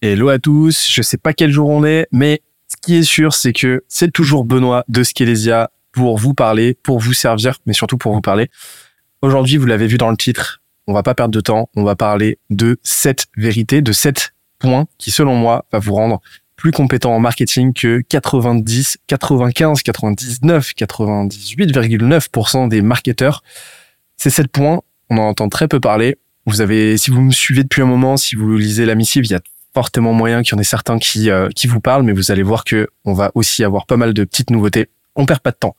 Hello à tous, je sais pas quel jour on est, mais ce qui est sûr, c'est que c'est toujours Benoît de Skelesia pour vous parler, pour vous servir, mais surtout pour vous parler. Aujourd'hui, vous l'avez vu dans le titre, on va pas perdre de temps, on va parler de cette vérité, de sept points qui, selon moi, va vous rendre plus compétent en marketing que 90, 95, 99, 98,9% des marketeurs. Ces sept points, on en entend très peu parler. Vous avez, si vous me suivez depuis un moment, si vous lisez la missive, il y a fortement moyen qu'il y en ait certains qui, euh, qui vous parlent, mais vous allez voir que on va aussi avoir pas mal de petites nouveautés. On perd pas de temps.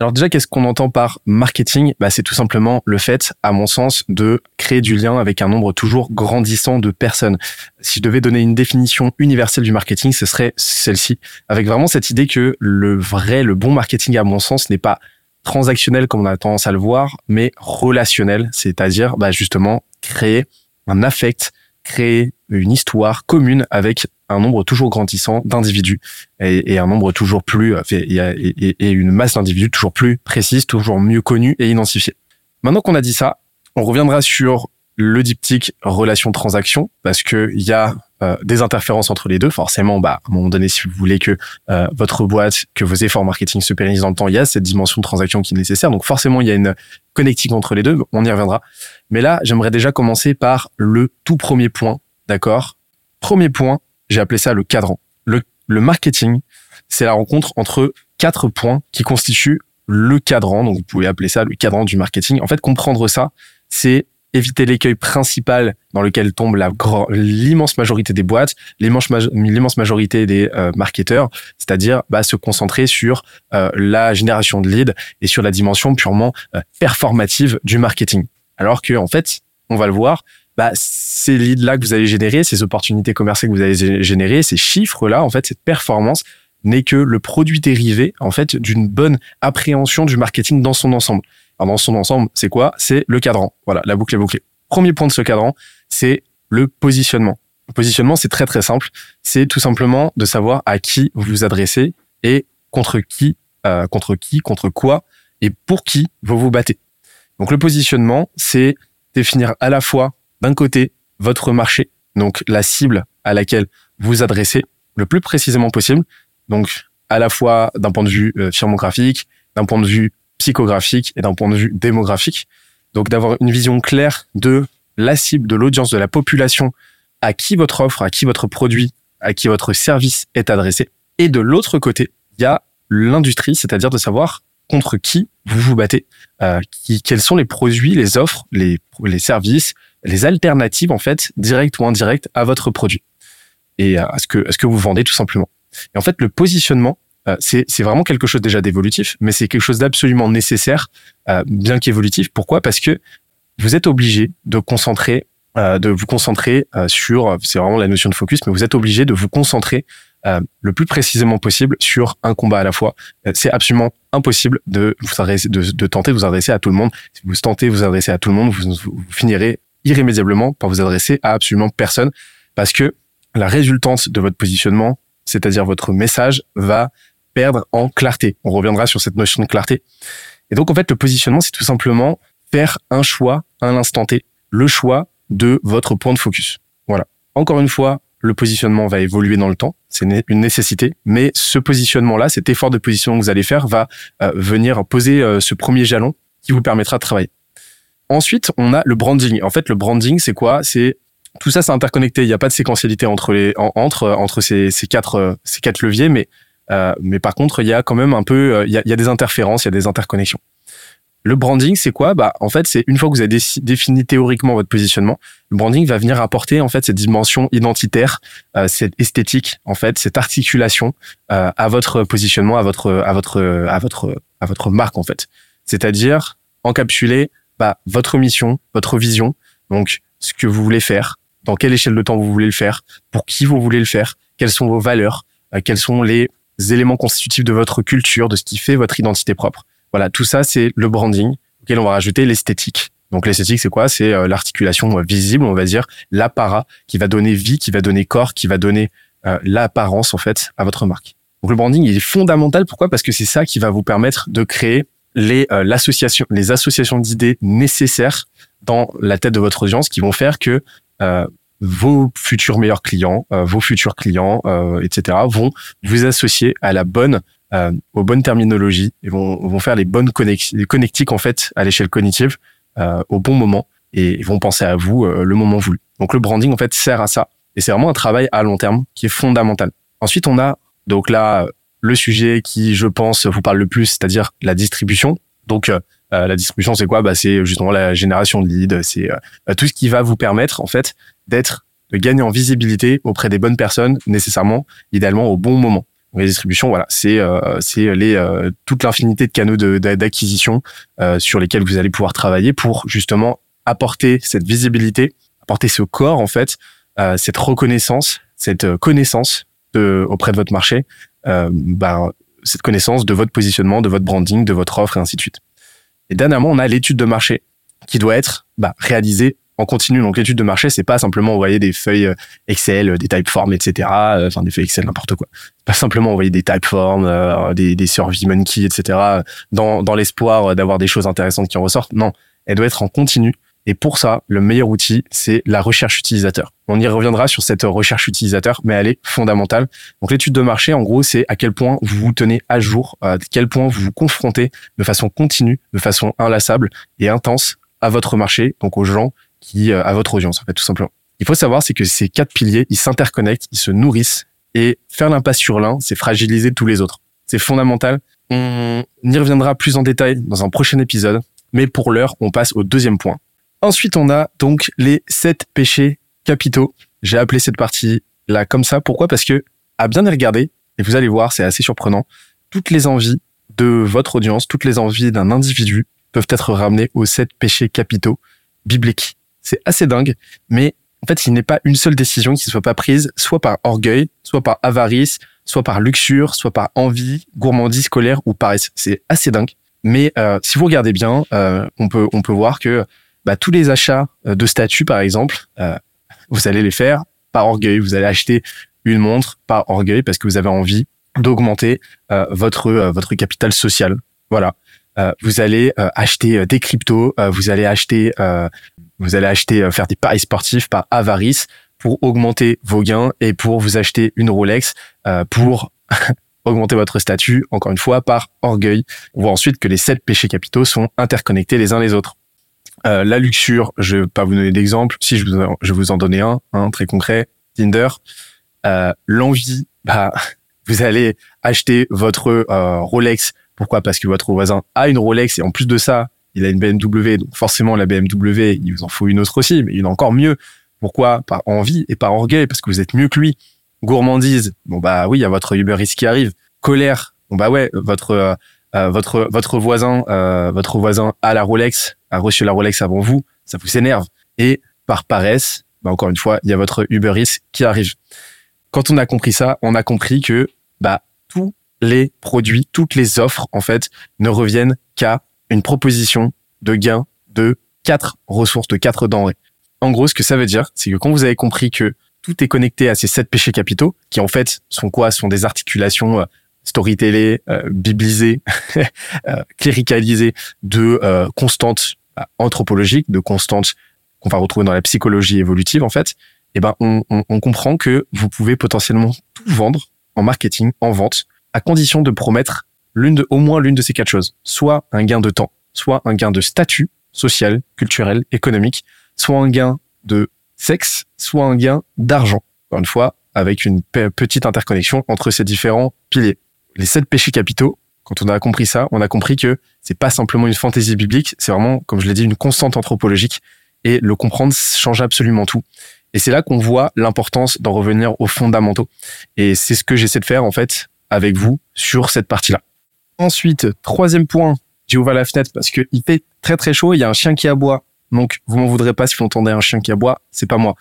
Alors déjà, qu'est-ce qu'on entend par marketing? Bah, C'est tout simplement le fait, à mon sens, de créer du lien avec un nombre toujours grandissant de personnes. Si je devais donner une définition universelle du marketing, ce serait celle-ci, avec vraiment cette idée que le vrai, le bon marketing, à mon sens, n'est pas transactionnel comme on a tendance à le voir, mais relationnel, c'est-à-dire bah, justement créer un affect, créer une histoire commune avec un nombre toujours grandissant d'individus et, un nombre toujours plus et, et une masse d'individus toujours plus précise, toujours mieux connue et identifiée. Maintenant qu'on a dit ça, on reviendra sur le diptyque relation transaction parce que il y a euh, des interférences entre les deux. Forcément, bah, à un moment donné, si vous voulez que euh, votre boîte, que vos efforts marketing se pérennisent dans le temps, il y a cette dimension de transaction qui est nécessaire. Donc forcément, il y a une connectique entre les deux. On y reviendra. Mais là, j'aimerais déjà commencer par le tout premier point. D'accord? Premier point, j'ai appelé ça le cadran. Le, le marketing, c'est la rencontre entre quatre points qui constituent le cadran. Donc vous pouvez appeler ça le cadran du marketing. En fait, comprendre ça, c'est éviter l'écueil principal dans lequel tombe la l'immense majorité des boîtes, l'immense majorité des euh, marketeurs, c'est-à-dire bah, se concentrer sur euh, la génération de leads et sur la dimension purement euh, performative du marketing. Alors que en fait, on va le voir, bah, ces leads-là que vous allez générer, ces opportunités commerciales que vous allez générer, ces chiffres-là, en fait, cette performance n'est que le produit dérivé en fait d'une bonne appréhension du marketing dans son ensemble. Alors dans son ensemble, c'est quoi? C'est le cadran. Voilà, la boucle est bouclée. Premier point de ce cadran, c'est le positionnement. Le positionnement, c'est très très simple. C'est tout simplement de savoir à qui vous vous adressez et contre qui, euh, contre qui, contre quoi et pour qui vous vous battez. Donc le positionnement, c'est définir à la fois d'un côté votre marché, donc la cible à laquelle vous adressez le plus précisément possible, donc à la fois d'un point de vue euh, firmographique, d'un point de vue psychographique et d'un point de vue démographique. Donc d'avoir une vision claire de la cible, de l'audience, de la population, à qui votre offre, à qui votre produit, à qui votre service est adressé. Et de l'autre côté, il y a l'industrie, c'est-à-dire de savoir contre qui vous vous battez, euh, qui, quels sont les produits, les offres, les, services, les alternatives en fait, directes ou indirectes à votre produit et à ce que vous vendez tout simplement. Et en fait, le positionnement, euh, c'est vraiment quelque chose déjà d'évolutif, mais c'est quelque chose d'absolument nécessaire, euh, bien qu'évolutif. Pourquoi? Parce que vous êtes obligé de concentrer, euh, de vous concentrer sur, c'est vraiment la notion de focus, mais vous êtes obligé de vous concentrer le plus précisément possible sur un combat à la fois. c'est absolument impossible de vous adresser, de, de, tenter de vous adresser à tout le monde. Si vous tentez de vous adresser à tout le monde, vous, vous finirez irrémédiablement par vous adresser à absolument personne, parce que la résultante de votre positionnement, c'est-à-dire votre message, va perdre en clarté. On reviendra sur cette notion de clarté. Et donc, en fait, le positionnement, c'est tout simplement faire un choix à l'instant T, le choix de votre point de focus. Voilà. Encore une fois, le positionnement va évoluer dans le temps, c'est une nécessité, mais ce positionnement-là, cet effort de positionnement que vous allez faire va euh, venir poser euh, ce premier jalon qui vous permettra de travailler. Ensuite, on a le branding. En fait, le branding, c'est quoi? C'est tout ça, c'est interconnecté. Il n'y a pas de séquentialité entre les entre entre ces, ces quatre ces quatre leviers, mais euh, mais par contre, il y a quand même un peu, euh, il y, a, y, a, des interférences, il y a des interconnexions. Le branding, c'est quoi? Bah, en fait, c'est une fois que vous avez défini théoriquement votre positionnement, le branding va venir apporter en fait cette dimension identitaire, euh, cette esthétique, en fait, cette articulation euh, à votre positionnement, à votre, à votre, à votre, à votre marque en fait. C'est-à-dire encapsuler bah, votre mission, votre vision, donc ce que vous voulez faire, dans quelle échelle de temps vous voulez le faire, pour qui vous voulez le faire, quelles sont vos valeurs, quels sont les éléments constitutifs de votre culture, de ce qui fait votre identité propre. Voilà, tout ça, c'est le branding auquel on va rajouter l'esthétique. Donc l'esthétique, c'est quoi? C'est euh, l'articulation euh, visible, on va dire, l'apparat qui va donner vie, qui va donner corps, qui va donner euh, l'apparence en fait à votre marque. Donc le branding, il est fondamental. Pourquoi? Parce que c'est ça qui va vous permettre de créer les l'association, les associations d'idées nécessaires dans la tête de votre audience, qui vont faire que vos futurs meilleurs clients, vos futurs clients, etc., vont vous associer à la bonne, aux bonnes terminologies et vont, vont faire les bonnes les connectiques en fait à l'échelle cognitive au bon moment et vont penser à vous le moment voulu. Donc le branding en fait sert à ça et c'est vraiment un travail à long terme qui est fondamental. Ensuite, on a donc là le sujet qui, je pense, vous parle le plus, c'est-à-dire la distribution. Donc euh, euh, la distribution, c'est quoi? Bah, C'est justement la génération de leads, c'est euh, tout ce qui va vous permettre en fait d'être, de gagner en visibilité auprès des bonnes personnes, nécessairement, idéalement au bon moment. la distribution, voilà, c'est c'est les toute l'infinité de canaux d'acquisition sur lesquels vous allez pouvoir travailler pour justement apporter cette visibilité, apporter ce corps en fait, cette reconnaissance, cette connaissance auprès de votre marché, bah, cette connaissance de votre positionnement, de votre branding, de votre offre et ainsi de suite. Et dernièrement, on a l'étude de marché qui doit être bah, réalisée en continu. Donc l'étude de marché, c'est pas simplement envoyer des feuilles euh, Excel, des typeforms, etc. Euh, enfin des feuilles Excel, n'importe quoi. Pas simplement envoyer des typeforms, euh, des, des monkey, etc. dans, dans l'espoir d'avoir des choses intéressantes qui en ressortent. Non, elle doit être en continu et pour ça, le meilleur outil, c'est la recherche utilisateur. On y reviendra sur cette recherche utilisateur, mais elle est fondamentale. Donc l'étude de marché, en gros, c'est à quel point vous vous tenez à jour, à quel point vous vous confrontez de façon continue, de façon inlassable et intense à votre marché, donc aux gens qui, euh, à votre audience, en fait, tout simplement. Il faut savoir, c'est que ces quatre piliers, ils s'interconnectent, ils se nourrissent, et faire l'impasse sur l'un, c'est fragiliser tous les autres. C'est fondamental. On y reviendra plus en détail dans un prochain épisode, mais pour l'heure, on passe au deuxième point Ensuite, on a donc les sept péchés capitaux. J'ai appelé cette partie là comme ça. Pourquoi? Parce que à bien y regarder, et vous allez voir, c'est assez surprenant, toutes les envies de votre audience, toutes les envies d'un individu peuvent être ramenées aux sept péchés capitaux bibliques. C'est assez dingue, mais en fait, il n'est pas une seule décision qui ne soit pas prise, soit par orgueil, soit par avarice, soit par luxure, soit par envie, gourmandise, colère ou paresse. C'est assez dingue. Mais euh, si vous regardez bien, euh, on peut on peut voir que bah, tous les achats euh, de statuts, par exemple, euh, vous allez les faire par orgueil. Vous allez acheter une montre par orgueil parce que vous avez envie d'augmenter euh, votre votre capital social. Voilà. vous allez acheter des cryptos, vous allez acheter vous allez acheter faire des paris sportifs par avarice pour augmenter vos gains et pour vous acheter une Rolex pour augmenter votre statut, encore une fois, par orgueil. On voit ensuite que les sept péchés capitaux sont interconnectés les uns les autres. Euh, la luxure, je vais pas vous donner d'exemple. Si je vous, je vais vous en donner un, hein, très concret. Tinder. Euh, L'envie, bah, vous allez acheter votre euh, Rolex. Pourquoi? Parce que votre voisin a une Rolex et en plus de ça, il a une BMW. Donc forcément, la BMW, il vous en faut une autre aussi, mais une encore mieux. Pourquoi? Par envie et par orgueil, parce que vous êtes mieux que lui. Gourmandise, bon bah oui, il y a votre Uber qui arrive. Colère, bon bah ouais, votre euh, euh, votre votre voisin euh, votre voisin a la Rolex, a reçu la Rolex avant vous, ça vous énerve. Et par paresse, bah encore une fois, il y a votre Uber qui arrive. Quand on a compris ça, on a compris que bah tous les produits, toutes les offres en fait ne reviennent qu'à une proposition de gain de quatre ressources, de quatre denrées. En gros, ce que ça veut dire, c'est que quand vous avez compris que tout est connecté à ces sept péchés capitaux, qui en fait sont quoi? Sont des articulations euh, storytellé, euh, biblisé, euh, cléricalisé de euh, constantes anthropologiques, de constantes qu'on va retrouver dans la psychologie évolutive en fait, eh ben on, on, on comprend que vous pouvez potentiellement tout vendre en marketing, en vente, à condition de promettre l'une de, au moins l'une de ces quatre choses, soit un gain de temps, soit un gain de statut social, culturel, économique, soit un gain de sexe, soit un gain d'argent. Encore une fois, avec une petite interconnexion entre ces différents piliers les sept péchés capitaux, quand on a compris ça, on a compris que c'est pas simplement une fantaisie biblique, c'est vraiment, comme je l'ai dit, une constante anthropologique. Et le comprendre change absolument tout. Et c'est là qu'on voit l'importance d'en revenir aux fondamentaux. Et c'est ce que j'essaie de faire, en fait, avec vous sur cette partie-là. Ensuite, troisième point, j'ai ouvert la fenêtre parce qu'il fait très très chaud, il y a un chien qui aboie. Donc, vous m'en voudrez pas si vous entendez un chien qui aboie, c'est pas moi.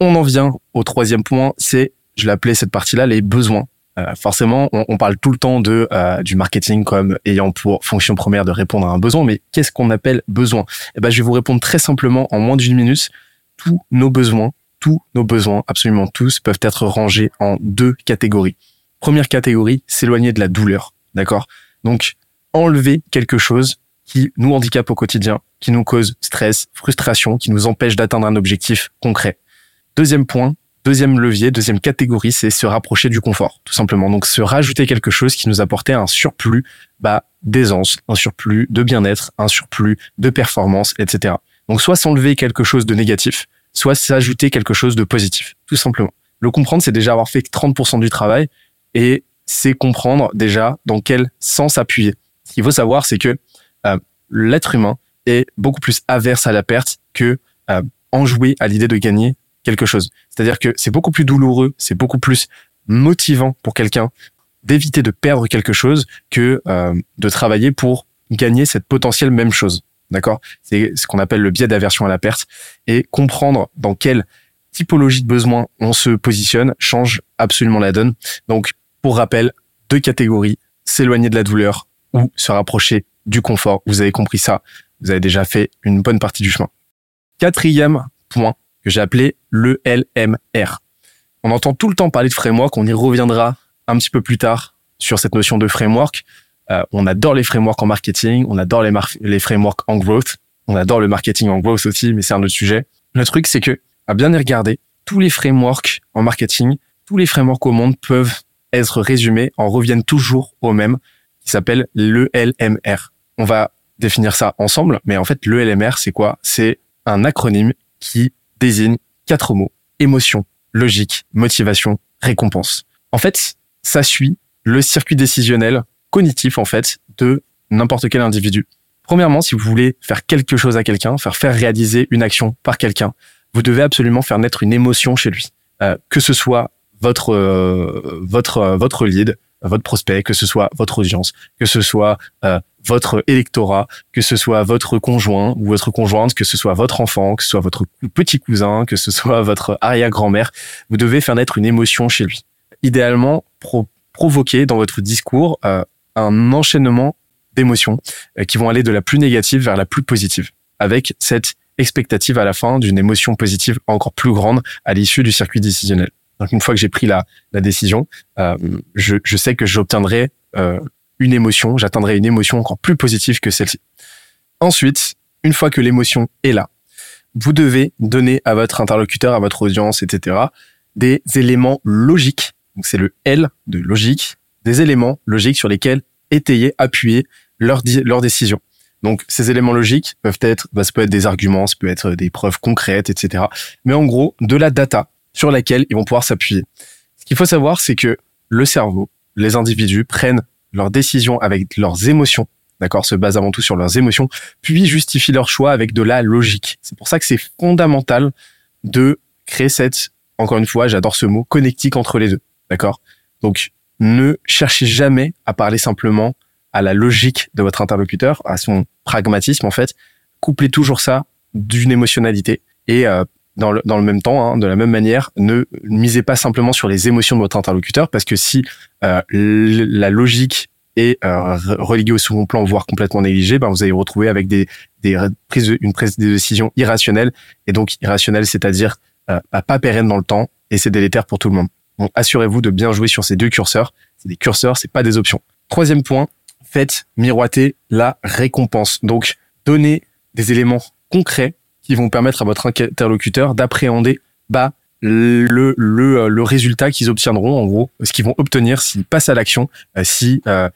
On en vient au troisième point, c'est, je l'appelais cette partie-là, les besoins. Euh, forcément, on, parle tout le temps de euh, du marketing comme ayant pour fonction première de répondre à un besoin, mais qu'est-ce qu'on appelle besoin? Eh ben, je vais vous répondre très simplement en moins d'une minute. Tous nos besoins, tous nos besoins, absolument tous, peuvent être rangés en deux catégories. Première catégorie, s'éloigner de la douleur, d'accord? Donc, enlever quelque chose qui nous handicape au quotidien, qui nous cause stress, frustration, qui nous empêche d'atteindre un objectif concret. Deuxième point, deuxième levier, deuxième catégorie, c'est se rapprocher du confort, tout simplement. Donc se rajouter quelque chose qui nous apportait un surplus bah, d'aisance, un surplus de bien-être, un surplus de performance, etc. Donc soit s'enlever quelque chose de négatif, soit s'ajouter quelque chose de positif, tout simplement. Le comprendre, c'est déjà avoir fait 30% du travail et c'est comprendre déjà dans quel sens appuyer. Ce qu'il faut savoir, c'est que euh, l'être humain est beaucoup plus averse à la perte que euh, enjoué à l'idée de gagner quelque chose. C'est-à-dire que c'est beaucoup plus douloureux, c'est beaucoup plus motivant pour quelqu'un d'éviter de perdre quelque chose que euh, de travailler pour gagner cette potentielle même chose. D'accord? C'est ce qu'on appelle le biais d'aversion à la perte. Et comprendre dans quelle typologie de besoin on se positionne change absolument la donne. Donc, pour rappel, deux catégories, s'éloigner de la douleur ou se rapprocher du confort. Vous avez compris ça. Vous avez déjà fait une bonne partie du chemin. Quatrième point que j'ai appelé le LMR. On entend tout le temps parler de framework. On y reviendra un petit peu plus tard sur cette notion de framework. Euh, on adore les frameworks en marketing, on adore les, les frameworks en growth, on adore le marketing en growth aussi, mais c'est un autre sujet. Le truc, c'est que, à bien y regarder, tous les frameworks en marketing, tous les frameworks au monde peuvent être résumés en reviennent toujours au même, qui s'appelle le LMR. On va définir ça ensemble, mais en fait, le LMR, c'est quoi? C'est un acronyme qui désigne quatre mots. Émotion, logique, motivation, récompense. En fait, ça suit le circuit décisionnel cognitif en fait de n'importe quel individu. Premièrement, si vous voulez faire quelque chose à quelqu'un, faire faire réaliser une action par quelqu'un, vous devez absolument faire naître une émotion chez lui, euh, que ce soit votre euh, votre euh, votre lead, votre prospect, que ce soit votre audience, que ce soit votre électorat, que ce soit votre conjoint ou votre conjointe, que ce soit votre enfant, que ce soit votre petit cousin, que ce soit votre arrière-grand-mère, vous devez faire naître une émotion chez lui. Idéalement, provoquer dans votre discours un enchaînement d'émotions euh, qui vont aller de la plus négative vers la plus positive, avec cette expectative à la fin d'une émotion positive encore plus grande à l'issue du circuit décisionnel. Donc une fois que j'ai pris la, la décision, euh, je, je, sais que j'obtiendrai euh, une émotion, j'atteindrai une émotion encore plus positive que celle-ci. Ensuite, une fois que l'émotion est là, vous devez donner à votre interlocuteur, à votre audience, etc., des éléments logiques. Donc c'est le L de logique, des éléments logiques sur lesquels étayer, appuyer leur, décision. Donc ces éléments logiques peuvent être, bah, ça peut être des arguments, ça peut être des preuves concrètes, etc. Mais en gros, de la data sur laquelle ils vont pouvoir s'appuyer. Ce qu'il faut savoir, c'est que le cerveau, les individus prennent leurs décisions avec leurs émotions, d'accord, se basent avant tout sur leurs émotions, puis justifient leur choix avec de la logique. C'est pour ça que c'est fondamental de créer cette, encore une fois, j'adore ce mot, connectique entre les deux, d'accord? Donc ne cherchez jamais à parler simplement à la logique de votre interlocuteur, à son pragmatisme en fait. Couplez toujours ça d'une émotionnalité et euh, dans, le, dans le même temps, hein, de la même manière, ne misez pas simplement sur les émotions de votre interlocuteur parce que si euh, la logique est euh, reléguée au second plan, voire complètement négligée, ben vous allez vous retrouver avec des, des prises, une prise de décision irrationnelle et donc irrationnelle, c'est-à-dire pas pérenne dans le temps et c'est délétère pour tout le monde. Donc, assurez-vous de bien jouer sur ces deux curseurs. C'est des curseurs, c'est pas des options. Troisième point, faites miroiter la récompense. Donc, donnez des éléments concrets qui vont permettre à votre interlocuteur d'appréhender bah, le, le, euh, le résultat qu'ils obtiendront, en gros, ce qu'ils vont obtenir s'ils passent à l'action, euh, si euh,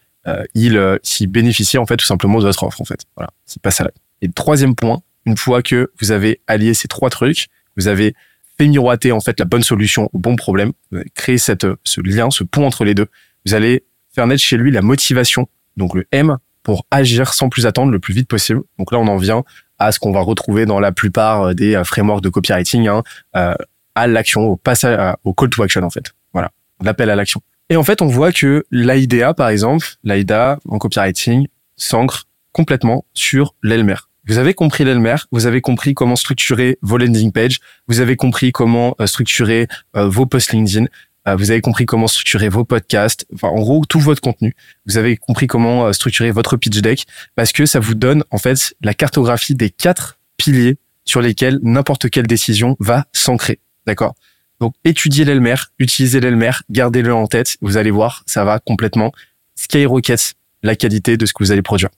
ils s'ils bénéficient en fait tout simplement de votre offre en fait. Voilà, s'ils passent à l'action. Et troisième point, une fois que vous avez allié ces trois trucs, vous avez fait miroiter en fait la bonne solution au bon problème, créer cette, ce lien, ce pont entre les deux. Vous allez faire naître chez lui la motivation, donc le M, pour agir sans plus attendre le plus vite possible. Donc là, on en vient à ce qu'on va retrouver dans la plupart des euh, frameworks de copywriting, hein, euh, à l'action, au passage, au call to action en fait. Voilà, l'appel à l'action. Et en fait, on voit que l'AIDA, par exemple, l'AIDA en copywriting s'ancre complètement sur l'Elmer. Vous avez compris l'Elmer, vous avez compris comment structurer vos landing pages, vous avez compris comment euh, structurer euh, vos posts LinkedIn, euh, vous avez compris comment structurer vos podcasts, en gros tout votre contenu. Vous avez compris comment structurer votre pitch deck parce que ça vous donne en fait la cartographie des quatre piliers sur lesquels n'importe quelle décision va s'ancrer. D'accord? Donc étudiez l'Elmer, utilisez l'Elmer, gardez-le en tête, vous allez voir, ça va complètement skyrocket la qualité de ce que vous allez produire.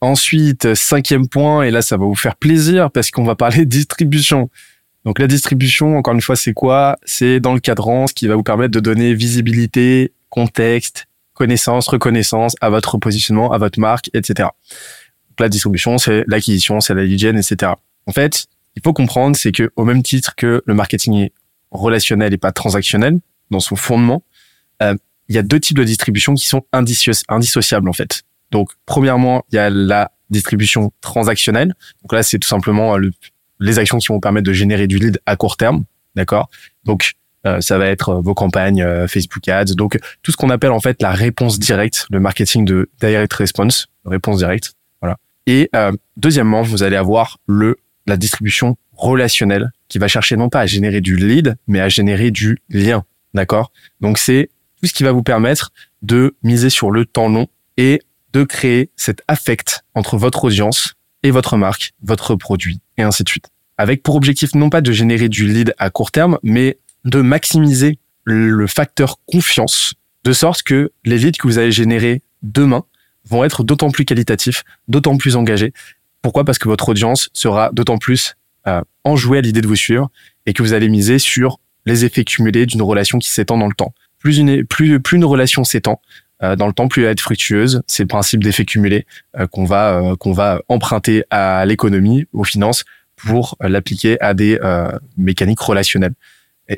Ensuite, cinquième point, et là ça va vous faire plaisir parce qu'on va parler distribution. Donc la distribution, encore une fois, c'est quoi? C'est dans le cadran, ce qui va vous permettre de donner visibilité, contexte, connaissance, reconnaissance à votre positionnement, à votre marque, etc. Donc, la distribution, c'est l'acquisition, c'est la lead etc. En fait, il faut comprendre, c'est que au même titre que le marketing est relationnel et pas transactionnel dans son fondement, euh, il y a deux types de distribution qui sont indissociables en fait. Donc, premièrement, il y a la distribution transactionnelle. Donc là, c'est tout simplement le, les actions qui vont permettre de générer du lead à court terme, d'accord? Donc, euh, ça va être vos campagnes euh, Facebook Ads, donc tout ce qu'on appelle en fait la réponse directe, le marketing de direct response, réponse directe, voilà. Et euh, deuxièmement, vous allez avoir le la distribution relationnelle qui va chercher non pas à générer du lead, mais à générer du lien, d'accord? Donc c'est tout ce qui va vous permettre de miser sur le temps long et de créer cet affect entre votre audience et votre marque, votre produit, et ainsi de suite. Avec pour objectif non pas de générer du lead à court terme, mais de maximiser le facteur confiance, de sorte que les leads que vous allez générer demain vont être d'autant plus qualitatifs, d'autant plus engagés. Pourquoi? Parce que votre audience sera d'autant plus euh, enjouée à l'idée de vous suivre et que vous allez miser sur les effets cumulés d'une relation qui s'étend dans le temps. Plus une, plus, une relation s'étend, dans le temps, plus elle va être fructueuse. C'est le principe d'effet cumulé euh, qu'on va euh, qu'on va emprunter à l'économie, aux finances, pour l'appliquer à des mécaniques relationnelles.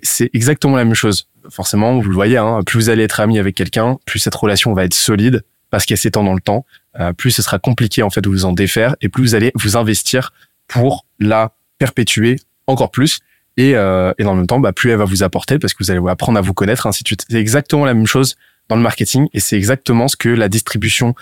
C'est exactement la même chose. Forcément, vous le voyez, hein, plus vous allez être ami avec quelqu'un, plus cette relation va être solide parce qu'elle s'étend dans le temps, plus ce sera compliqué en fait de vous en défaire et plus vous allez vous investir pour la perpétuer encore plus. Et, euh, et dans le même temps, bah, plus elle va vous apporter parce que vous allez apprendre à vous connaître, ainsi de suite. C'est exactement la même chose dans le marketing et c'est exactement ce que la distribution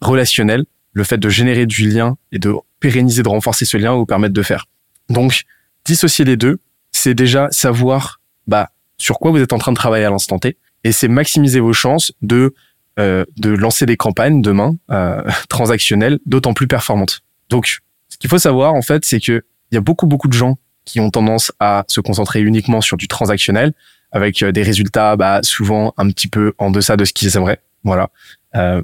relationnelle, le fait de générer du lien et de pérenniser, de renforcer ce lien vous permettre de faire. Donc, dissocier les deux, c'est déjà savoir bah, sur quoi vous êtes en train de travailler à l'instant T et c'est maximiser vos chances de euh, de lancer des campagnes demain euh, transactionnelles d'autant plus performantes. Donc, ce qu'il faut savoir en fait, c'est que il y a beaucoup beaucoup de gens qui ont tendance à se concentrer uniquement sur du transactionnel avec euh, des résultats bah, souvent un petit peu en deçà de ce qu'ils aimeraient. Voilà. Euh,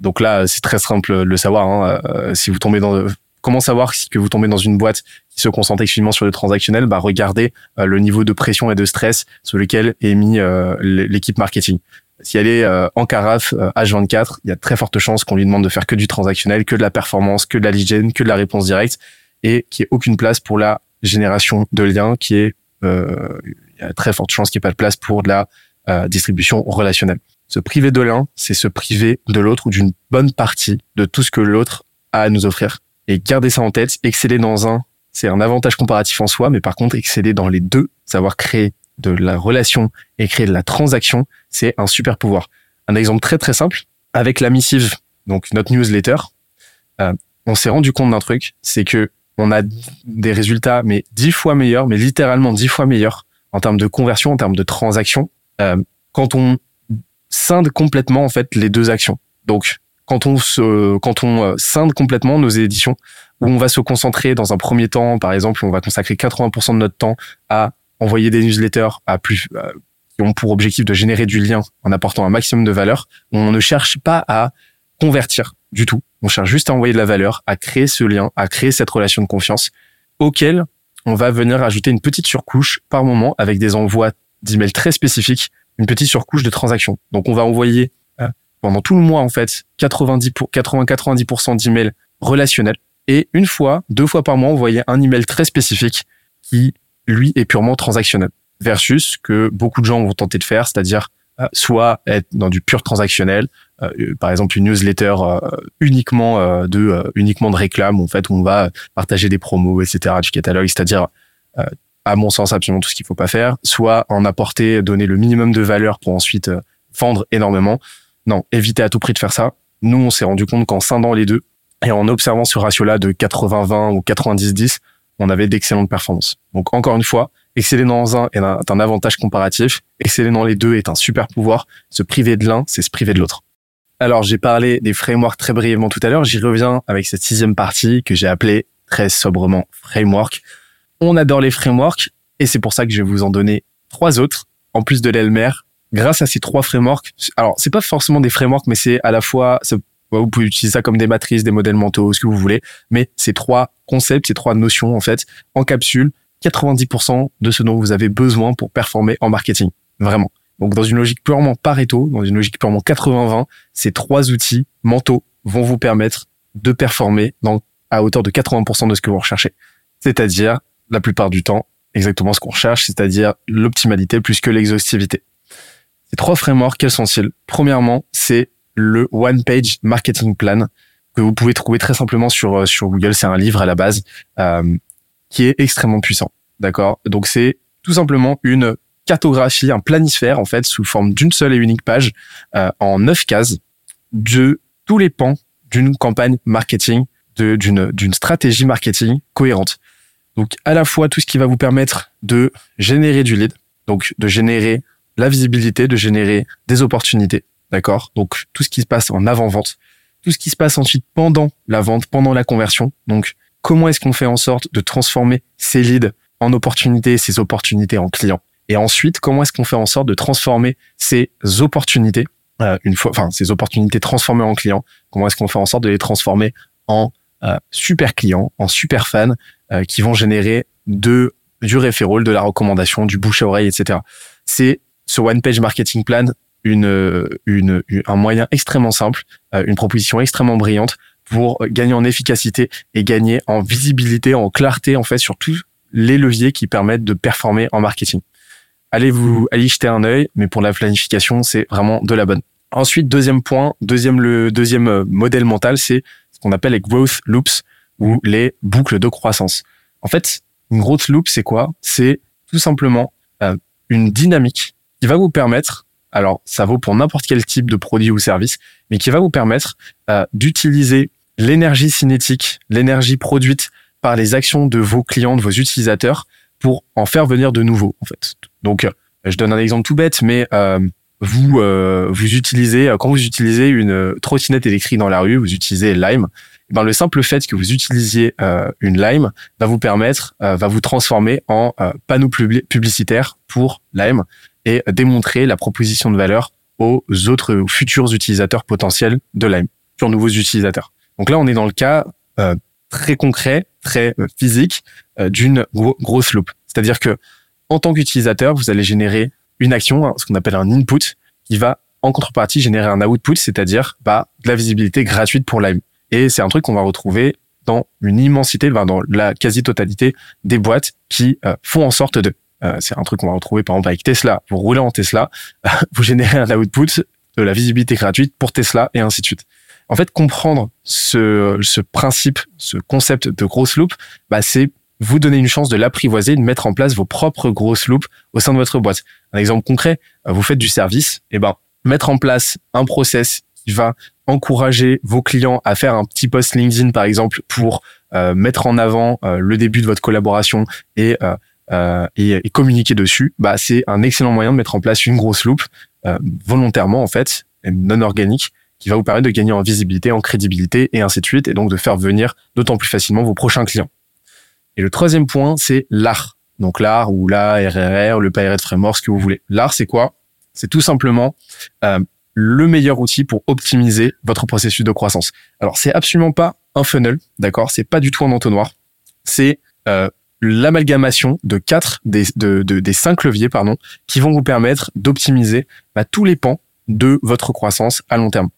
donc là, c'est très simple de le savoir. Hein. Euh, si vous tombez dans comment savoir que vous tombez dans une boîte qui se concentre exclusivement sur le transactionnel, bah regardez le niveau de pression et de stress sur lequel est mis l'équipe marketing. Si elle est en carafe H24, il y a très forte chance qu'on lui demande de faire que du transactionnel, que de la performance, que de la lead que de la réponse directe, et qu'il n'y ait aucune place pour la génération de liens qui est il y a très forte chance qu'il n'y ait pas de place pour de la euh, distribution relationnelle. Se priver de l'un, c'est se priver de l'autre ou d'une bonne partie de tout ce que l'autre a à nous offrir. Et garder ça en tête, exceller dans un, c'est un avantage comparatif en soi, mais par contre, exceller dans les deux, savoir créer de la relation et créer de la transaction, c'est un super pouvoir. Un exemple très très simple, avec la missive, donc notre newsletter, euh, on s'est rendu compte d'un truc, c'est que on a des résultats mais dix fois meilleurs, mais littéralement dix fois meilleurs en termes de conversion, en termes de transaction, euh, quand on scinde complètement en fait les deux actions. Donc quand on se, quand on euh, scinde complètement nos éditions, où on va se concentrer dans un premier temps, par exemple, on va consacrer 80% de notre temps à envoyer des newsletters à plus euh, qui ont pour objectif de générer du lien en apportant un maximum de valeur. On ne cherche pas à convertir du tout. On cherche juste à envoyer de la valeur, à créer ce lien, à créer cette relation de confiance auquel on va venir ajouter une petite surcouche par moment avec des envois d'emails très spécifiques, une petite surcouche de transactions. Donc on va envoyer euh, pendant tout le mois en fait 90 pour 80-90% d'emails relationnels et une fois, deux fois par mois, envoyer un email très spécifique qui lui est purement transactionnel versus que beaucoup de gens vont tenter de faire, c'est-à-dire euh, soit être dans du pur transactionnel, par exemple une newsletter euh, uniquement de uniquement de réclame en fait où on va partager des promos etc du catalogue c'est-à-dire à mon sens absolument tout ce qu'il faut pas faire soit en apporter donner le minimum de valeur pour ensuite vendre énormément non éviter à tout prix de faire ça nous on s'est rendu compte qu'en scindant les deux et en observant ce ratio là de 80-20 ou 90-10 on avait d'excellentes performances donc encore une fois Exceller dans un est un avantage comparatif. Exceller dans les deux est un super pouvoir. Se priver de l'un, c'est se priver de l'autre. Alors, j'ai parlé des frameworks très brièvement tout à l'heure. J'y reviens avec cette sixième partie que j'ai appelée très sobrement framework. On adore les frameworks et c'est pour ça que je vais vous en donner trois autres en plus de l'Elmer. Grâce à ces trois frameworks, alors c'est pas forcément des frameworks, mais c'est à la fois, vous pouvez utiliser ça comme des matrices, des modèles mentaux, ce que vous voulez, mais ces trois concepts, ces trois notions en fait, en capsule, 90% de ce dont vous avez besoin pour performer en marketing. Vraiment. Donc, dans une logique purement Pareto, dans une logique purement 80-20, ces trois outils mentaux vont vous permettre de performer dans, à hauteur de 80% de ce que vous recherchez. C'est-à-dire, la plupart du temps, exactement ce qu'on recherche, c'est-à-dire l'optimalité plus que l'exhaustivité. Ces trois frameworks, quels sont-ils? Premièrement, c'est le One Page Marketing Plan que vous pouvez trouver très simplement sur euh, sur Google. C'est un livre à la base euh, qui est extrêmement puissant. D'accord? Donc c'est tout simplement une cartographie, un planisphère en fait sous forme d'une seule et unique page euh, en neuf cases de tous les pans d'une campagne marketing, d'une d'une stratégie marketing cohérente. Donc à la fois tout ce qui va vous permettre de générer du lead, donc de générer la visibilité, de générer des opportunités, d'accord? Donc tout ce qui se passe en avant-vente, tout ce qui se passe ensuite pendant la vente, pendant la conversion. Donc comment est-ce qu'on fait en sorte de transformer ces leads en opportunités, ces opportunités en clients? Et ensuite, comment est-ce qu'on fait en sorte de transformer ces opportunités euh, une fois, enfin ces opportunités transformées en clients? Comment est-ce qu'on fait en sorte de les transformer en euh, super clients, en super fans euh, qui vont générer de du referral, de la recommandation, du bouche à oreille, etc. C'est ce one page marketing plan une, un moyen extrêmement simple, euh, une proposition extrêmement brillante pour gagner en efficacité et gagner en visibilité, en clarté en fait sur tous les leviers qui permettent de performer en marketing. Allez vous allez jeter un œil, mais pour la planification, c'est vraiment de la bonne. Ensuite, deuxième point, deuxième le deuxième euh, modèle mental, c'est ce qu'on appelle les growth loops ou les boucles de croissance. En fait, une growth loop, c'est quoi? C'est tout simplement euh, une dynamique qui va vous permettre alors ça vaut pour n'importe quel type de produit ou service, mais qui va vous permettre euh, d'utiliser l'énergie cinétique, l'énergie produite par les actions de vos clients, de vos utilisateurs, pour en faire venir de nouveaux, en fait. Donc, euh, je donne un exemple tout bête, mais euh, vous vous utilisez quand vous utilisez une trottinette électrique dans la rue, vous utilisez Lime. Eh ben, le simple fait que vous utilisiez une Lime va vous permettre, va vous transformer en panneau publicitaire pour Lime et démontrer la proposition de valeur aux autres futurs utilisateurs potentiels de Lime, sur nouveaux utilisateurs. Donc là, on est dans le cas euh, très concret, très euh, physique euh, d'une grosse loop. C'est-à-dire que en tant qu'utilisateur, vous allez générer une action, hein, ce qu'on appelle un input, qui va en contrepartie générer un output, c'est-à-dire bah, de la visibilité gratuite pour Lime. Et c'est un truc qu'on va retrouver dans une immensité, dans la quasi-totalité des boîtes qui font en sorte de. Euh, c'est un truc qu'on va retrouver par exemple avec Tesla. Vous roulez en Tesla, vous générez un output de la visibilité gratuite pour Tesla et ainsi de suite. En fait, comprendre ce, ce principe, ce concept de grosse loop, bah, c'est vous donner une chance de l'apprivoiser, de mettre en place vos propres grosses loops au sein de votre boîte. Un exemple concret, euh, vous faites du service, et eh ben mettre en place un process qui va encourager vos clients à faire un petit post LinkedIn par exemple pour euh, mettre en avant le début de votre collaboration et euh, communiquer dessus, bah, c'est un excellent moyen de mettre en place une grosse loupe euh, volontairement en fait, non organique, qui va vous permettre de gagner en visibilité, en crédibilité et ainsi de suite, et donc de faire venir d'autant plus facilement vos prochains clients. Et le troisième point, c'est l'art. Donc l'art ou la RRR, le Pirate Framework, ce que vous voulez. L'art, c'est quoi? C'est tout simplement euh, le meilleur outil pour optimiser votre processus de croissance. Alors c'est absolument pas un funnel, d'accord? C'est pas du tout un entonnoir. C'est euh, l'amalgamation de quatre des, de, des cinq leviers pardon, qui vont vous permettre d'optimiser bah, tous les pans de votre croissance à long terme.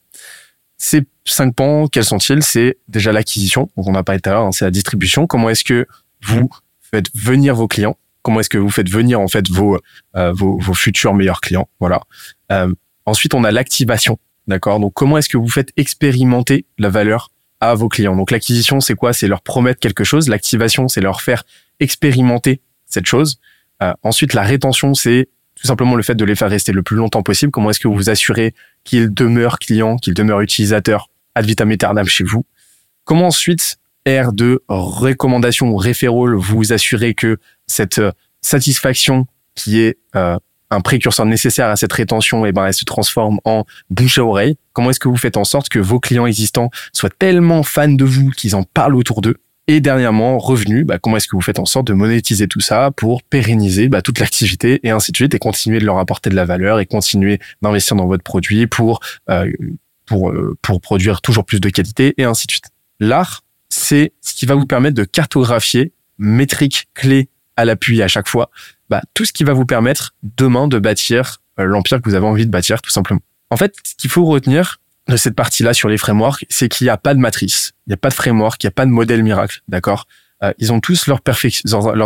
Ces cinq pans, quels sont-ils? C'est déjà l'acquisition, donc on a parlé tout à l'heure, hein, c'est la distribution. Comment est-ce que vous faites venir vos clients Comment est-ce que vous faites venir en fait vos euh, vos, vos, futurs meilleurs clients? Voilà. Euh, ensuite, on a l'activation, d'accord? Donc comment est-ce que vous faites expérimenter la valeur à vos clients? Donc l'acquisition, c'est quoi? C'est leur promettre quelque chose. L'activation, c'est leur faire expérimenter cette chose. Euh, ensuite, la rétention, c'est tout simplement le fait de les faire rester le plus longtemps possible. Comment est-ce que vous vous assurez qu'ils demeurent clients, qu'ils demeurent utilisateurs ad vitam aeternam chez vous? Comment ensuite, R de recommandation ou referral, vous assurez que cette euh, satisfaction qui est euh, un précurseur nécessaire à cette rétention, et eh ben, elle se transforme en bouche à oreille. Comment est-ce que vous faites en sorte que vos clients existants soient tellement fans de vous qu'ils en parlent autour d'eux? Et dernièrement, revenu, bah, comment est-ce que vous faites en sorte de monétiser tout ça pour pérenniser bah, toute l'activité et ainsi de suite et continuer de leur apporter de la valeur et continuer d'investir dans votre produit pour euh, pour euh, pour produire toujours plus de qualité et ainsi de suite? L'art, c'est ce qui va vous permettre de cartographier métriques clés à l'appui à chaque fois, bah, tout ce qui va vous permettre demain de bâtir euh, l'empire que vous avez envie de bâtir, tout simplement. En fait, ce qu'il faut retenir de cette partie-là sur les frameworks, c'est qu'il n'y a pas de matrice, il n'y a pas de framework, il n'y a pas de modèle miracle, d'accord? Euh, Ils ont tous leurs,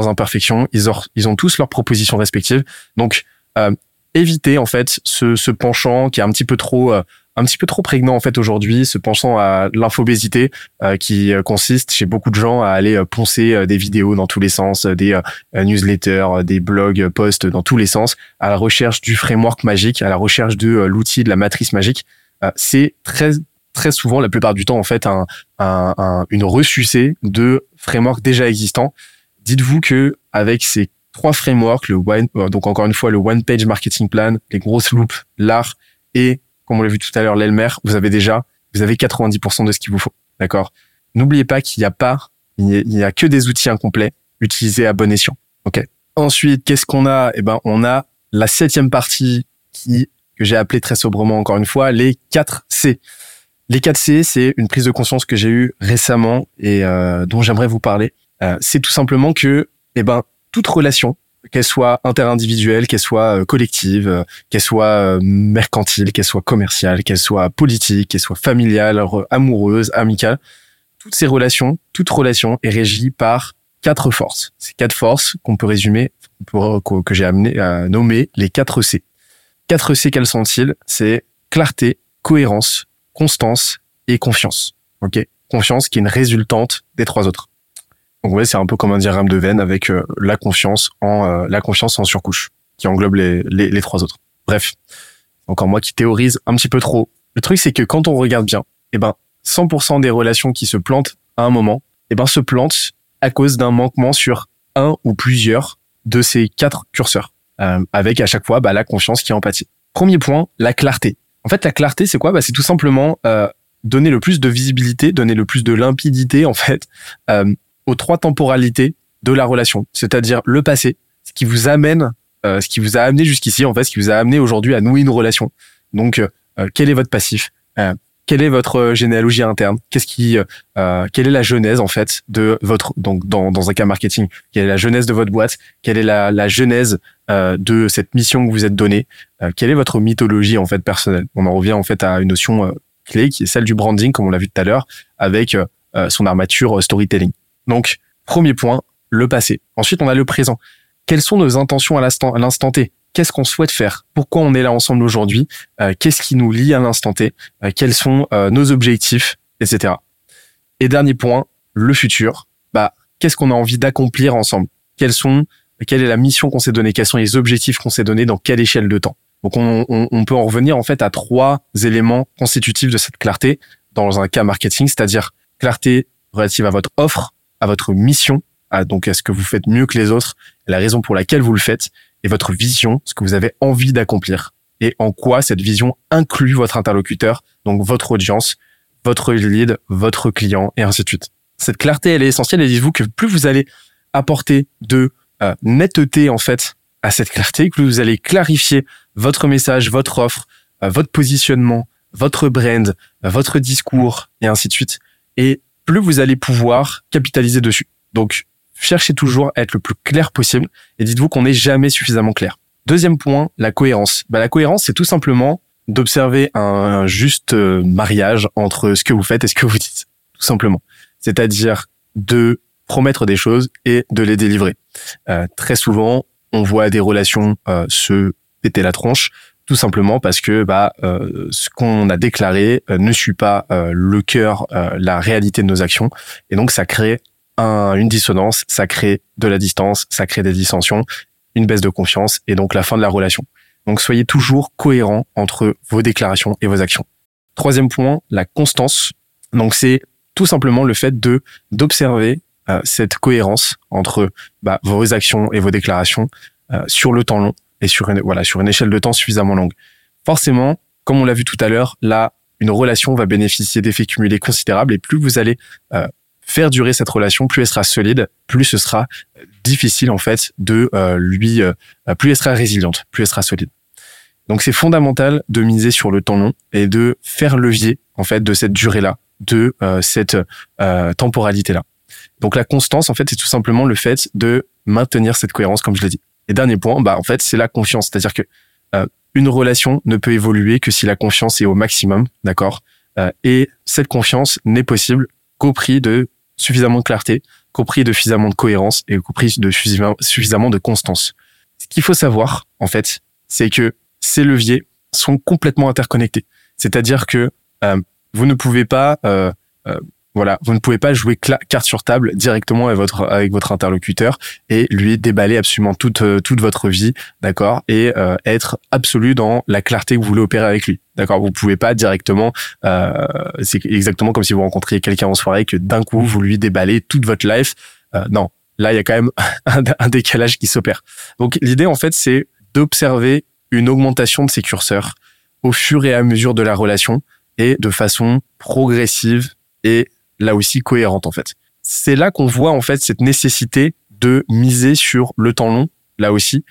imperfections, ils ont, tous leurs propositions respectives. Donc, euh, évitez en fait ce, ce penchant qui est un petit peu trop euh, un petit peu trop prégnant en fait aujourd'hui, ce penchant à l'infobésité euh, qui euh, consiste chez beaucoup de gens à aller poncer des vidéos dans tous les sens, des newsletters, des blogs, posts dans tous les sens, à la recherche du framework magique, à la recherche de l'outil de la matrice magique. c'est très très souvent, la plupart du temps en fait, un, un, une ressucée de frameworks déjà existants. Dites-vous que avec ces trois frameworks, le one, euh, donc encore une fois, le One Page Marketing Plan, les grosses loupes, l'art et, comme on l'a vu tout à l'heure, l'Elmer, vous avez déjà, vous avez 90% de ce qu'il vous faut. D'accord? N'oubliez pas qu'il n'y a pas, il n'y a, que des outils incomplets utilisés à bon escient. OK? Ensuite, qu'est-ce qu'on a? Eh ben, on a la septième partie qui, que j'ai appelée très sobrement encore une fois, les 4 C. Les 4 C, c'est une prise de conscience que j'ai eue récemment et euh, dont j'aimerais vous parler. Euh, c'est tout simplement que, eh ben, toute relation, qu'elle soit interindividuelle, qu'elle soit euh, collective, euh, qu'elle soit euh, mercantile, qu'elle soit commerciale, qu'elle soit politique, qu'elle soit familiale, amoureuse, amicale, toutes ces relations, toute relation est régie par quatre forces. Ces quatre forces qu'on peut résumer, que j'ai amené à nommer les quatre C. Quatre C, quels sont-ils? C'est clarté, cohérence, constance et confiance. Ok, confiance qui est une résultante des trois autres. Donc ouais, c'est un peu comme un diagramme de veine avec euh, la confiance en euh, la confiance en surcouche qui englobe les, les, les, trois autres. Bref, encore moi qui théorise un petit peu trop. Le truc c'est que quand on regarde bien, eh ben 100% des relations qui se plantent à un moment, eh ben se plantent à cause d'un manquement sur un ou plusieurs de ces quatre curseurs, euh, avec à chaque fois bah, la confiance qui est empathie. Premier point, la clarté. En fait, la clarté, c'est quoi? Bah, C'est tout simplement euh, donner le plus de visibilité, donner le plus de limpidité, en fait, euh, aux trois temporalités de la relation, c'est-à-dire le passé, ce qui vous amène, euh, ce qui vous a amené jusqu'ici, en fait, ce qui vous a amené aujourd'hui à nouer une relation. Donc, euh, euh, quel est votre passif Quelle est votre généalogie interne Qu'est-ce qui, quelle est la genèse en fait de votre, donc dans, dans un cas marketing, quelle est la genèse de votre boîte Quelle est la, la genèse de cette mission que vous êtes donnée Quelle est votre mythologie en fait personnelle? On en revient en fait à une notion clé qui est celle du branding, comme on l'a vu tout à l'heure, avec son armature storytelling. Donc, premier point, le passé. Ensuite, on a le présent. Quelles sont nos intentions à l'instant, T? Qu'est-ce qu'on souhaite faire? Pourquoi on est là ensemble aujourd'hui? Euh, Qu'est-ce qui nous lie à l'instant T? Euh, Quels sont euh, nos objectifs, etc. Et dernier point, le futur. Bah, qu'est-ce qu'on a envie d'accomplir ensemble? Quels sont Quelle est la mission qu'on s'est donnée? Quels sont les objectifs qu'on s'est donnés? Dans quelle échelle de temps? Donc, on, on, on peut en revenir en fait à trois éléments constitutifs de cette clarté dans un cas marketing, c'est-à-dire clarté relative à votre offre, à votre mission, à donc à ce que vous faites mieux que les autres, la raison pour laquelle vous le faites, et votre vision, ce que vous avez envie d'accomplir, et en quoi cette vision inclut votre interlocuteur, donc votre audience, votre lead, votre client, et ainsi de suite. Cette clarté, elle est essentielle, et dites-vous que plus vous allez apporter de euh, netteté, en fait, à cette clarté, que vous allez clarifier votre message, votre offre, euh, votre positionnement, votre brand, euh, votre discours, et ainsi de suite, et plus vous allez pouvoir capitaliser dessus. Donc, cherchez toujours à être le plus clair possible et dites-vous qu'on n'est jamais suffisamment clair. Deuxième point, la cohérence. Bah, la cohérence, c'est tout simplement d'observer un, juste euh, mariage entre ce que vous faites et ce que vous dites. Tout simplement. C'est-à-dire de promettre des choses et de les délivrer. Euh, très souvent, on voit des relations euh, se péter la tronche tout simplement parce que bah, euh, ce qu'on a déclaré euh, ne suit pas euh, le cœur, la réalité de nos actions, et donc ça crée un, une dissonance, ça crée de la distance, ça crée des dissensions, une baisse de confiance, et donc la fin de la relation. Donc soyez toujours cohérent entre vos déclarations et vos actions. Troisième point, la constance. Donc c'est tout simplement le fait de d'observer cette cohérence entre bah, vos actions et vos déclarations sur le temps long et sur une, voilà, sur une échelle de temps suffisamment longue. Forcément, comme on l'a vu tout à l'heure, là, une relation va bénéficier d'effets cumulés considérables et plus vous allez euh, faire durer cette relation, plus elle sera solide, plus ce sera euh, difficile en fait de euh, lui, plus elle sera résiliente, plus elle sera solide. Donc c'est fondamental de miser sur le temps long et de faire levier en fait de cette durée-là, de cette temporalité-là. Donc la constance en fait c'est tout simplement le fait de maintenir cette cohérence, comme je l'ai dit. Et dernier point, bah en fait, c'est la confiance. C'est-à-dire que euh, une relation ne peut évoluer que si la confiance est au maximum, d'accord euh, Et cette confiance n'est possible qu'au prix de suffisamment de clarté, qu'au prix de suffisamment de cohérence et qu'au prix de suffisamment de constance. Ce qu'il faut savoir, en fait, c'est que ces leviers sont complètement interconnectés. C'est-à-dire que euh, vous ne pouvez pas euh, euh, voilà, vous ne pouvez pas jouer carte sur table directement avec votre interlocuteur et lui déballer absolument toute euh, votre vie, d'accord, et euh, être absolu dans la clarté que vous voulez opérer avec lui, d'accord. Vous pouvez pas directement, euh, c'est exactement comme si vous rencontriez quelqu'un en soirée que d'un coup vous lui déballez toute votre life. Euh, non, là il y a quand même un, un décalage qui s'opère. Donc l'idée en fait c'est d'observer une augmentation de ses curseurs au fur et à mesure de la relation et de façon progressive et là aussi cohérente en fait. C'est là qu'on voit en fait cette nécessité de miser sur le temps long, là aussi,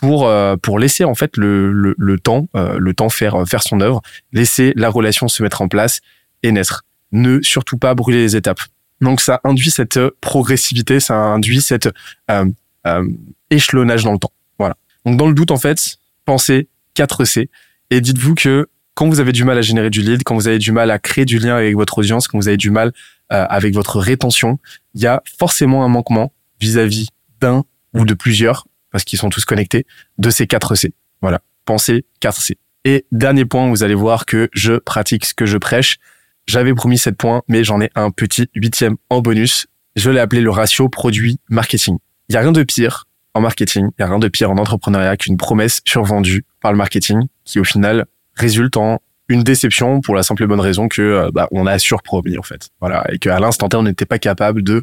pour euh, pour laisser en fait le le, temps euh, le temps faire faire son œuvre, laisser la relation se mettre en place et naître. Ne surtout pas brûler les étapes. Donc ça induit cette progressivité, ça induit cette euh, euh échelonnage dans le temps. Voilà. Donc dans le doute en fait, pensez 4 C et dites-vous que quand vous avez du mal à générer du lead, quand vous avez du mal à créer du lien avec votre audience, quand vous avez du mal euh, avec votre rétention, il y a forcément un manquement vis-à-vis d'un ou de plusieurs, parce qu'ils sont tous connectés, de ces 4 C. Voilà, pensez 4 C. Et dernier point, vous allez voir que je pratique ce que je prêche. J'avais promis 7 points, mais j'en ai un petit huitième en bonus. Je l'ai appelé le ratio produit-marketing. Il n'y a rien de pire en marketing, il n'y a rien de pire en entrepreneuriat qu'une promesse survendue par le marketing qui au final résulte en une déception pour la simple et bonne raison que euh, bah, on a surpromis en fait. Voilà, et qu'à l'instant T, on n'était pas capable de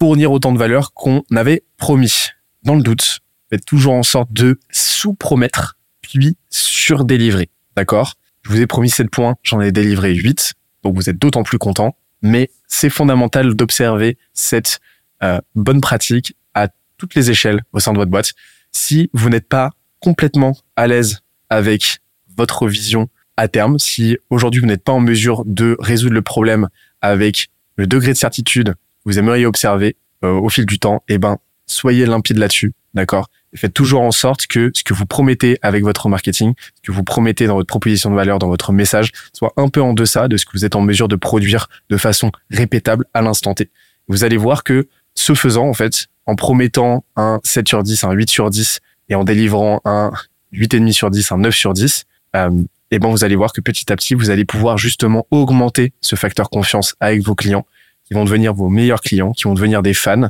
fournir autant de valeur qu'on avait promis. Dans le doute, faites toujours en sorte de sous-promettre puis sur-délivrer. D'accord? Je vous ai promis 7 points, j'en ai délivré 8, donc vous êtes d'autant plus content. Mais c'est fondamental d'observer cette euh, bonne pratique à toutes les échelles au sein de votre boîte. Si vous n'êtes pas complètement à l'aise avec votre vision à terme. Si aujourd'hui vous n'êtes pas en mesure de résoudre le problème avec le degré de certitude que vous aimeriez observer euh, au fil du temps, eh ben soyez limpide là-dessus, d'accord? Faites toujours en sorte que ce que vous promettez avec votre marketing, ce que vous promettez dans votre proposition de valeur, dans votre message, soit un peu en deçà de ce que vous êtes en mesure de produire de façon répétable à l'instant T. Vous allez voir que ce faisant, en fait, en promettant un 7 sur 10, un 8 sur 10 et en délivrant un 8,5 sur 10, un 9 sur 10, euh, et ben vous allez voir que petit à petit, vous allez pouvoir justement augmenter ce facteur confiance avec vos clients, qui vont devenir vos meilleurs clients, qui vont devenir des fans,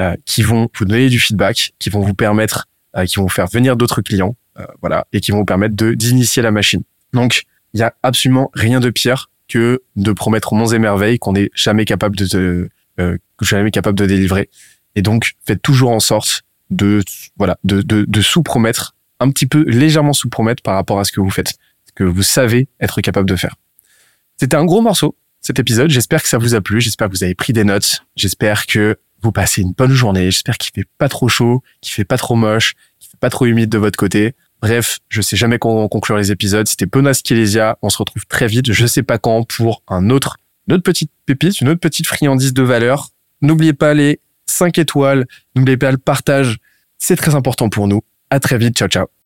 euh, qui vont vous donner du feedback, qui vont vous permettre, euh, qui vont faire venir d'autres clients, euh, voilà, et qui vont vous permettre de d'initier la machine. Donc, il y a absolument rien de pire que de promettre monts et merveilles qu'on n'est jamais capable de, de euh, jamais capable de délivrer. Et donc, faites toujours en sorte de voilà de, de, de sous-promettre un petit peu légèrement sous-promettre par rapport à ce que vous faites, que vous savez être capable de faire. C'était un gros morceau, cet épisode. J'espère que ça vous a plu. J'espère que vous avez pris des notes. J'espère que vous passez une bonne journée. J'espère qu'il fait pas trop chaud, qu'il fait pas trop moche, qu'il fait pas trop humide de votre côté. Bref, je sais jamais quand conclure les épisodes. C'était Bonas Kilesia. On se retrouve très vite. Je sais pas quand pour un autre, une autre petite pépite, une autre petite friandise de valeur. N'oubliez pas les 5 étoiles. N'oubliez pas le partage. C'est très important pour nous. À très vite. Ciao, ciao.